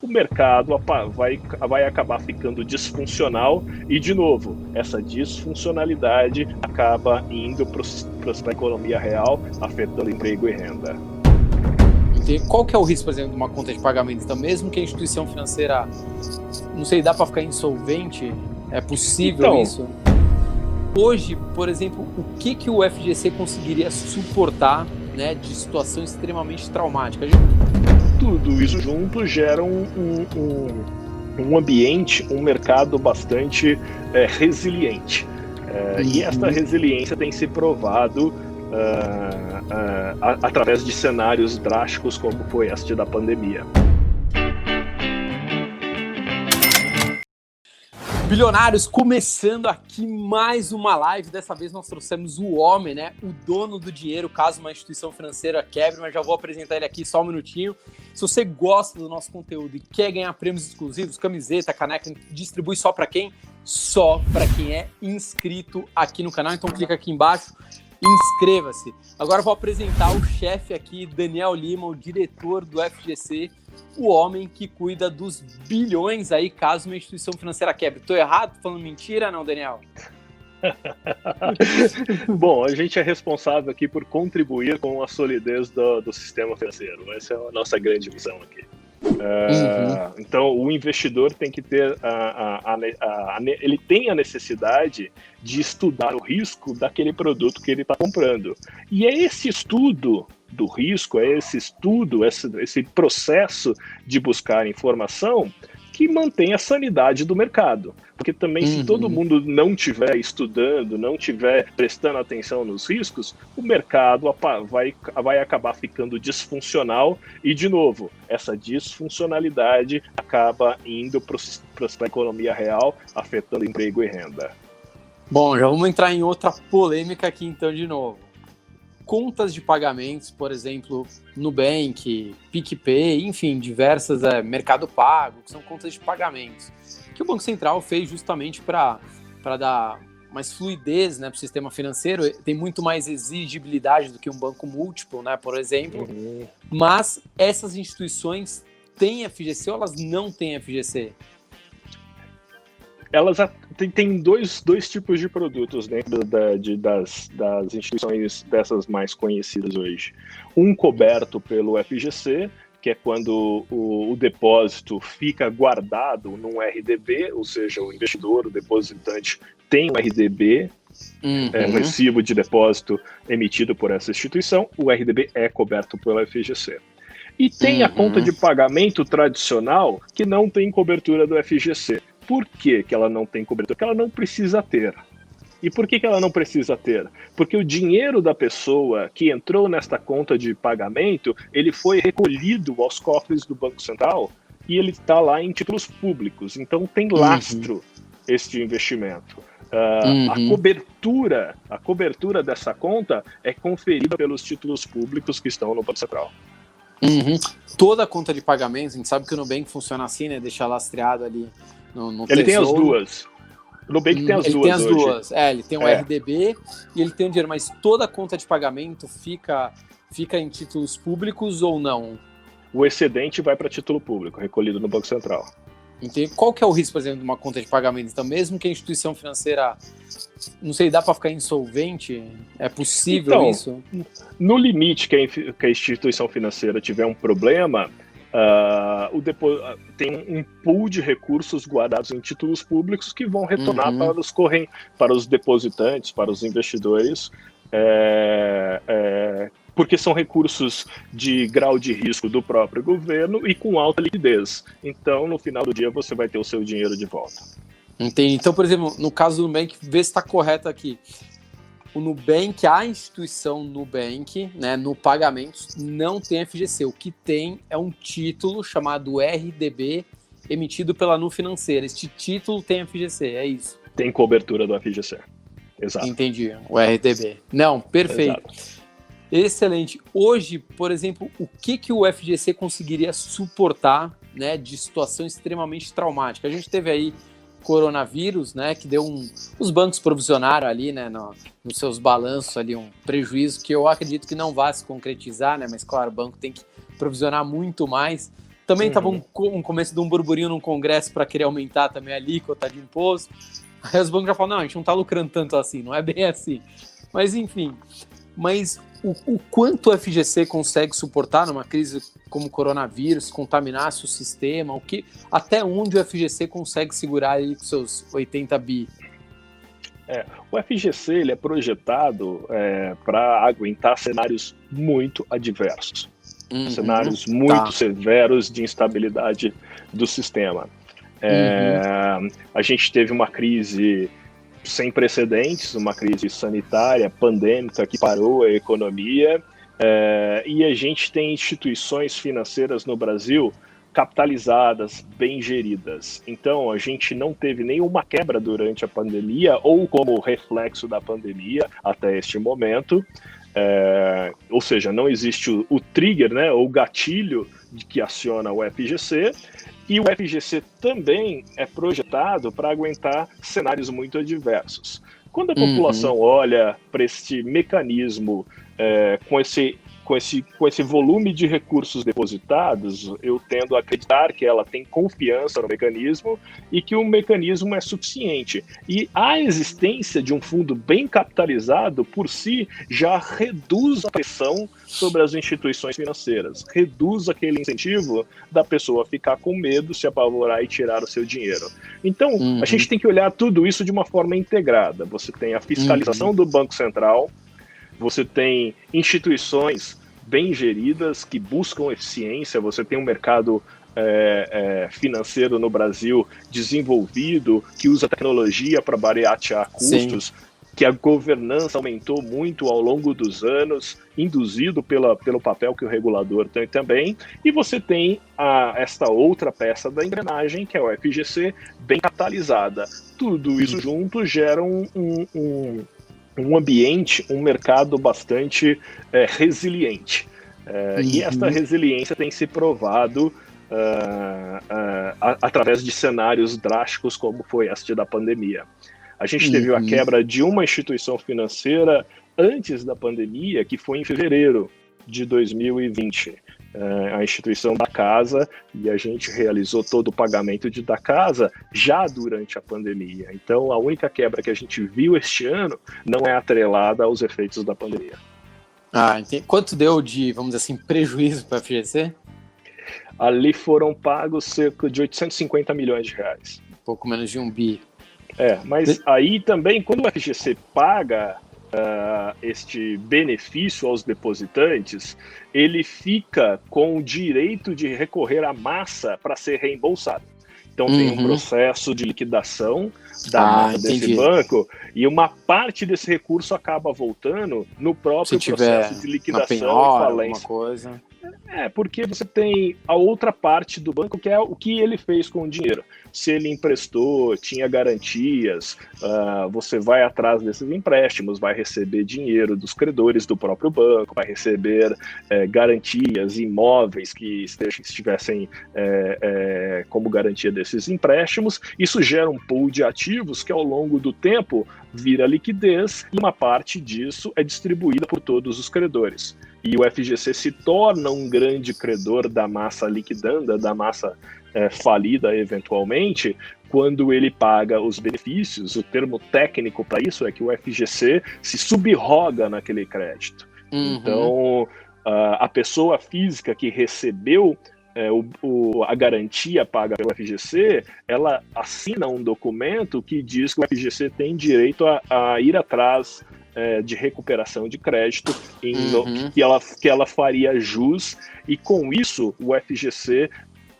o mercado vai, vai acabar ficando disfuncional e, de novo, essa disfuncionalidade acaba indo para a economia real, afetando emprego e renda. Qual que é o risco, por exemplo, de uma conta de pagamento? Então, mesmo que a instituição financeira, não sei, dá para ficar insolvente? É possível então, isso? Hoje, por exemplo, o que, que o FGC conseguiria suportar né, de situação extremamente traumática? Tudo isso junto gera um, um, um ambiente, um mercado bastante é, resiliente. É, e esta uhum. resiliência tem se provado uh, uh, através de cenários drásticos como foi este da pandemia. Bilionários, começando aqui mais uma live. Dessa vez nós trouxemos o homem, né? O dono do dinheiro, caso uma instituição financeira quebre, mas já vou apresentar ele aqui só um minutinho. Se você gosta do nosso conteúdo e quer ganhar prêmios exclusivos, camiseta, caneca, distribui só para quem? Só para quem é inscrito aqui no canal. Então clica aqui embaixo inscreva-se. Agora vou apresentar o chefe aqui, Daniel Lima, o diretor do FGC o homem que cuida dos bilhões aí caso uma instituição financeira quebre. Tô errado? Tô falando mentira, não, Daniel? Bom, a gente é responsável aqui por contribuir com a solidez do, do sistema financeiro. Essa é a nossa grande missão aqui. Uh, uhum. Então, o investidor tem que ter a, a, a, ele tem a necessidade de estudar o risco daquele produto que ele está comprando. E é esse estudo do risco, é esse estudo, esse, esse processo de buscar informação que mantém a sanidade do mercado. Porque também, uhum. se todo uhum. mundo não estiver estudando, não estiver prestando atenção nos riscos, o mercado vai, vai acabar ficando disfuncional e, de novo, essa disfuncionalidade acaba indo para a economia real, afetando emprego e renda. Bom, já vamos entrar em outra polêmica aqui então de novo contas de pagamentos, por exemplo, Nubank, PicPay, enfim, diversas, é, Mercado Pago, que são contas de pagamentos, que o Banco Central fez justamente para dar mais fluidez né, para o sistema financeiro, tem muito mais exigibilidade do que um banco múltiplo, né, por exemplo. Uhum. Mas essas instituições têm FGC ou elas não têm FGC? Elas tem, tem dois, dois tipos de produtos dentro da, de, das, das instituições dessas mais conhecidas hoje. Um coberto pelo FGC, que é quando o, o, depósito fica guardado num RDB, ou seja, o investidor, o depositante, tem um RDB, uhum. é, um recibo de depósito emitido por essa instituição, o RDB é coberto pelo FGC. E tem uhum. a conta de pagamento tradicional que não tem cobertura do FGC. Por que, que ela não tem cobertura? Porque ela não precisa ter. E por que, que ela não precisa ter? Porque o dinheiro da pessoa que entrou nesta conta de pagamento, ele foi recolhido aos cofres do Banco Central e ele está lá em títulos públicos. Então tem uhum. lastro uhum. este investimento. Uh, uhum. A cobertura, a cobertura dessa conta é conferida pelos títulos públicos que estão no Banco Central. Uhum. Toda conta de pagamento, a gente sabe que o Nubank funciona assim, né? Deixar lastreado ali no, no ele tesouro. tem as duas. O Nubank tem as ele duas. Tem as hoje. duas. É, ele tem o é. RDB e ele tem o dinheiro, mas toda a conta de pagamento fica, fica em títulos públicos ou não? O excedente vai para título público, recolhido no Banco Central. Entendi. Qual que é o risco, por exemplo, de uma conta de pagamento? Então, mesmo que a instituição financeira, não sei, dá para ficar insolvente? É possível então, isso? No limite que a instituição financeira tiver um problema, Uh, o depo... tem um pool de recursos guardados em títulos públicos que vão retornar uhum. para os corren... para os depositantes, para os investidores, é... É... porque são recursos de grau de risco do próprio governo e com alta liquidez. Então, no final do dia, você vai ter o seu dinheiro de volta. Entendi. Então, por exemplo, no caso do Nubank, vê se está correto aqui o Nubank, a instituição Nubank, né, no pagamentos, não tem FGC. O que tem é um título chamado RDB, emitido pela Nu Financeira. Este título tem FGC, é isso. Tem cobertura do FGC. Exato. Entendi, o RDB. Não, perfeito. Exato. Excelente. Hoje, por exemplo, o que, que o FGC conseguiria suportar né, de situação extremamente traumática? A gente teve aí coronavírus, né, que deu um, os bancos provisionaram ali, né, no, nos seus balanços ali um prejuízo que eu acredito que não vai se concretizar, né, mas claro, o banco tem que provisionar muito mais. Também estava um, um, começo de um burburinho no Congresso para querer aumentar também a alíquota de imposto. Aí os bancos já falam, não, a gente não está lucrando tanto assim, não é bem assim. Mas enfim, mas o, o, quanto o FGC consegue suportar numa crise como o coronavírus, contaminar o sistema, o que, até onde o FGC consegue segurar aí com seus 80 bi? É, o FGC ele é projetado é, para aguentar cenários muito adversos, uhum, cenários muito tá. severos de instabilidade do sistema. É, uhum. A gente teve uma crise sem precedentes, uma crise sanitária, pandêmica que parou a economia, é, e a gente tem instituições financeiras no Brasil capitalizadas, bem geridas. Então, a gente não teve nenhuma quebra durante a pandemia ou como reflexo da pandemia até este momento. É, ou seja, não existe o, o trigger, né, ou gatilho de que aciona o FGC, e o FGC também é projetado para aguentar cenários muito adversos. Quando a população uhum. olha para este mecanismo é, com esse com esse, com esse volume de recursos depositados, eu tendo a acreditar que ela tem confiança no mecanismo e que o mecanismo é suficiente. E a existência de um fundo bem capitalizado, por si, já reduz a pressão sobre as instituições financeiras, reduz aquele incentivo da pessoa ficar com medo, se apavorar e tirar o seu dinheiro. Então, uhum. a gente tem que olhar tudo isso de uma forma integrada. Você tem a fiscalização uhum. do Banco Central, você tem instituições bem geridas que buscam eficiência, você tem um mercado é, é, financeiro no Brasil desenvolvido, que usa tecnologia para baratear custos, Sim. que a governança aumentou muito ao longo dos anos, induzido pela, pelo papel que o regulador tem também, e você tem a, esta outra peça da engrenagem, que é o FGC, bem capitalizada. Tudo isso junto gera um, um, um um ambiente, um mercado bastante é, resiliente. É, uhum. E esta resiliência tem se provado uh, uh, através de cenários drásticos como foi este da pandemia. A gente uhum. teve a quebra de uma instituição financeira antes da pandemia, que foi em fevereiro de 2020. Uh, a instituição da casa e a gente realizou todo o pagamento de, da casa já durante a pandemia. Então, a única quebra que a gente viu este ano não é atrelada aos efeitos da pandemia. Ah, entendi. Quanto deu de, vamos dizer assim, prejuízo para a FGC? Ali foram pagos cerca de 850 milhões de reais. Um pouco menos de um bi. É, mas aí também, quando o FGC paga uh, este benefício aos depositantes, ele fica com o direito de recorrer à massa para ser reembolsado. Então uhum. tem um uhum. processo de liquidação da ah, desse banco e uma parte desse recurso acaba voltando no próprio processo de liquidação penhora, e falência. Coisa. É, porque você tem a outra parte do banco que é o que ele fez com o dinheiro. Se ele emprestou, tinha garantias, uh, você vai atrás desses empréstimos, vai receber dinheiro dos credores do próprio banco, vai receber é, garantias, imóveis que estivessem é, é, como garantia desses empréstimos. Isso gera um pool de ativos que ao longo do tempo vira liquidez e uma parte disso é distribuída por todos os credores e o FGC se torna um grande credor da massa liquidanda, da massa é, falida eventualmente, quando ele paga os benefícios. O termo técnico para isso é que o FGC se subroga naquele crédito. Uhum. Então, a, a pessoa física que recebeu é, o, o, a garantia paga pelo FGC, ela assina um documento que diz que o FGC tem direito a, a ir atrás é, de recuperação de crédito em, uhum. que, ela, que ela faria jus, e com isso o FGC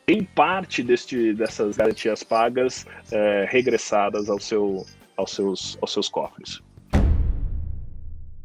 tem parte deste, dessas garantias pagas é, regressadas ao seu, aos, seus, aos seus cofres.